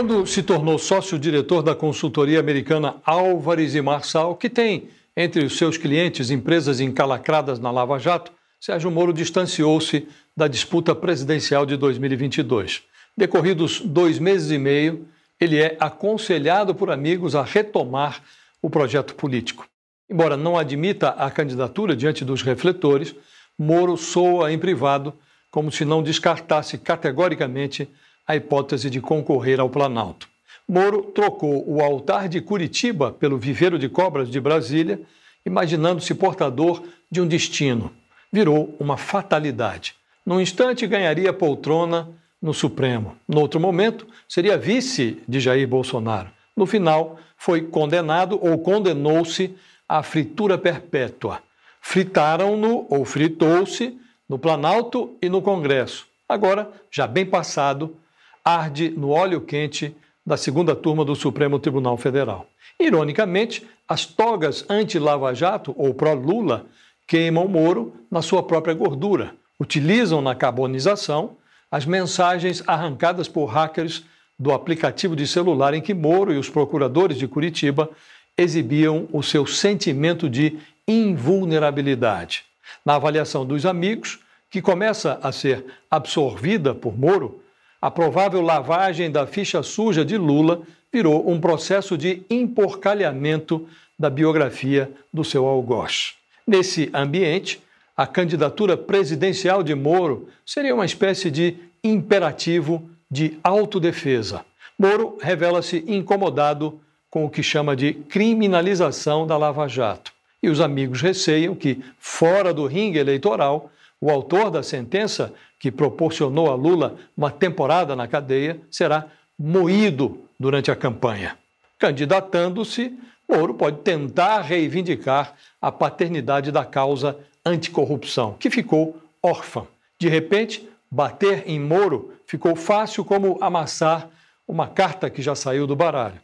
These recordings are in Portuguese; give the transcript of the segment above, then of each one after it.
Quando se tornou sócio-diretor da consultoria americana Álvares e Marçal, que tem entre os seus clientes empresas encalacradas na Lava Jato, Sérgio Moro distanciou-se da disputa presidencial de 2022. Decorridos dois meses e meio, ele é aconselhado por amigos a retomar o projeto político. Embora não admita a candidatura diante dos refletores, Moro soa em privado como se não descartasse categoricamente a hipótese de concorrer ao Planalto. Moro trocou o altar de Curitiba pelo viveiro de cobras de Brasília, imaginando-se portador de um destino. Virou uma fatalidade. Num instante ganharia poltrona no Supremo. No outro momento, seria vice de Jair Bolsonaro. No final, foi condenado ou condenou-se à fritura perpétua. Fritaram-no ou fritou-se no Planalto e no Congresso. Agora, já bem passado, arde no óleo quente da segunda turma do Supremo Tribunal Federal. Ironicamente, as togas anti-Lava Jato ou pró-Lula queimam Moro na sua própria gordura, utilizam na carbonização as mensagens arrancadas por hackers do aplicativo de celular em que Moro e os procuradores de Curitiba exibiam o seu sentimento de invulnerabilidade. Na avaliação dos amigos, que começa a ser absorvida por Moro, a provável lavagem da ficha suja de Lula virou um processo de emporcalhamento da biografia do seu algoz. Nesse ambiente, a candidatura presidencial de Moro seria uma espécie de imperativo de autodefesa. Moro revela-se incomodado com o que chama de criminalização da Lava Jato. E os amigos receiam que, fora do ringue eleitoral, o autor da sentença, que proporcionou a Lula uma temporada na cadeia, será moído durante a campanha. Candidatando-se, Moro pode tentar reivindicar a paternidade da causa anticorrupção, que ficou órfã. De repente, bater em Moro ficou fácil como amassar uma carta que já saiu do baralho.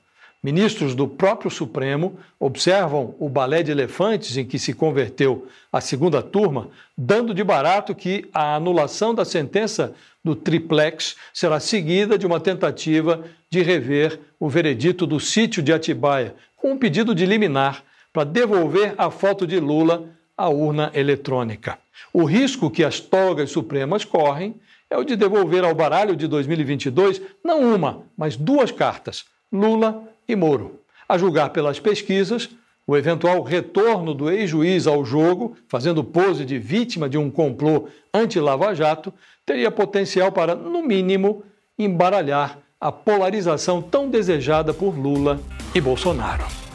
Ministros do próprio Supremo observam o balé de elefantes em que se converteu a segunda turma, dando de barato que a anulação da sentença do triplex será seguida de uma tentativa de rever o veredito do sítio de Atibaia, com um pedido de liminar para devolver a foto de Lula à urna eletrônica. O risco que as togas supremas correm é o de devolver ao baralho de 2022 não uma, mas duas cartas: Lula e Moro. A julgar pelas pesquisas, o eventual retorno do ex-juiz ao jogo, fazendo pose de vítima de um complô anti-Lava Jato, teria potencial para, no mínimo, embaralhar a polarização tão desejada por Lula e Bolsonaro.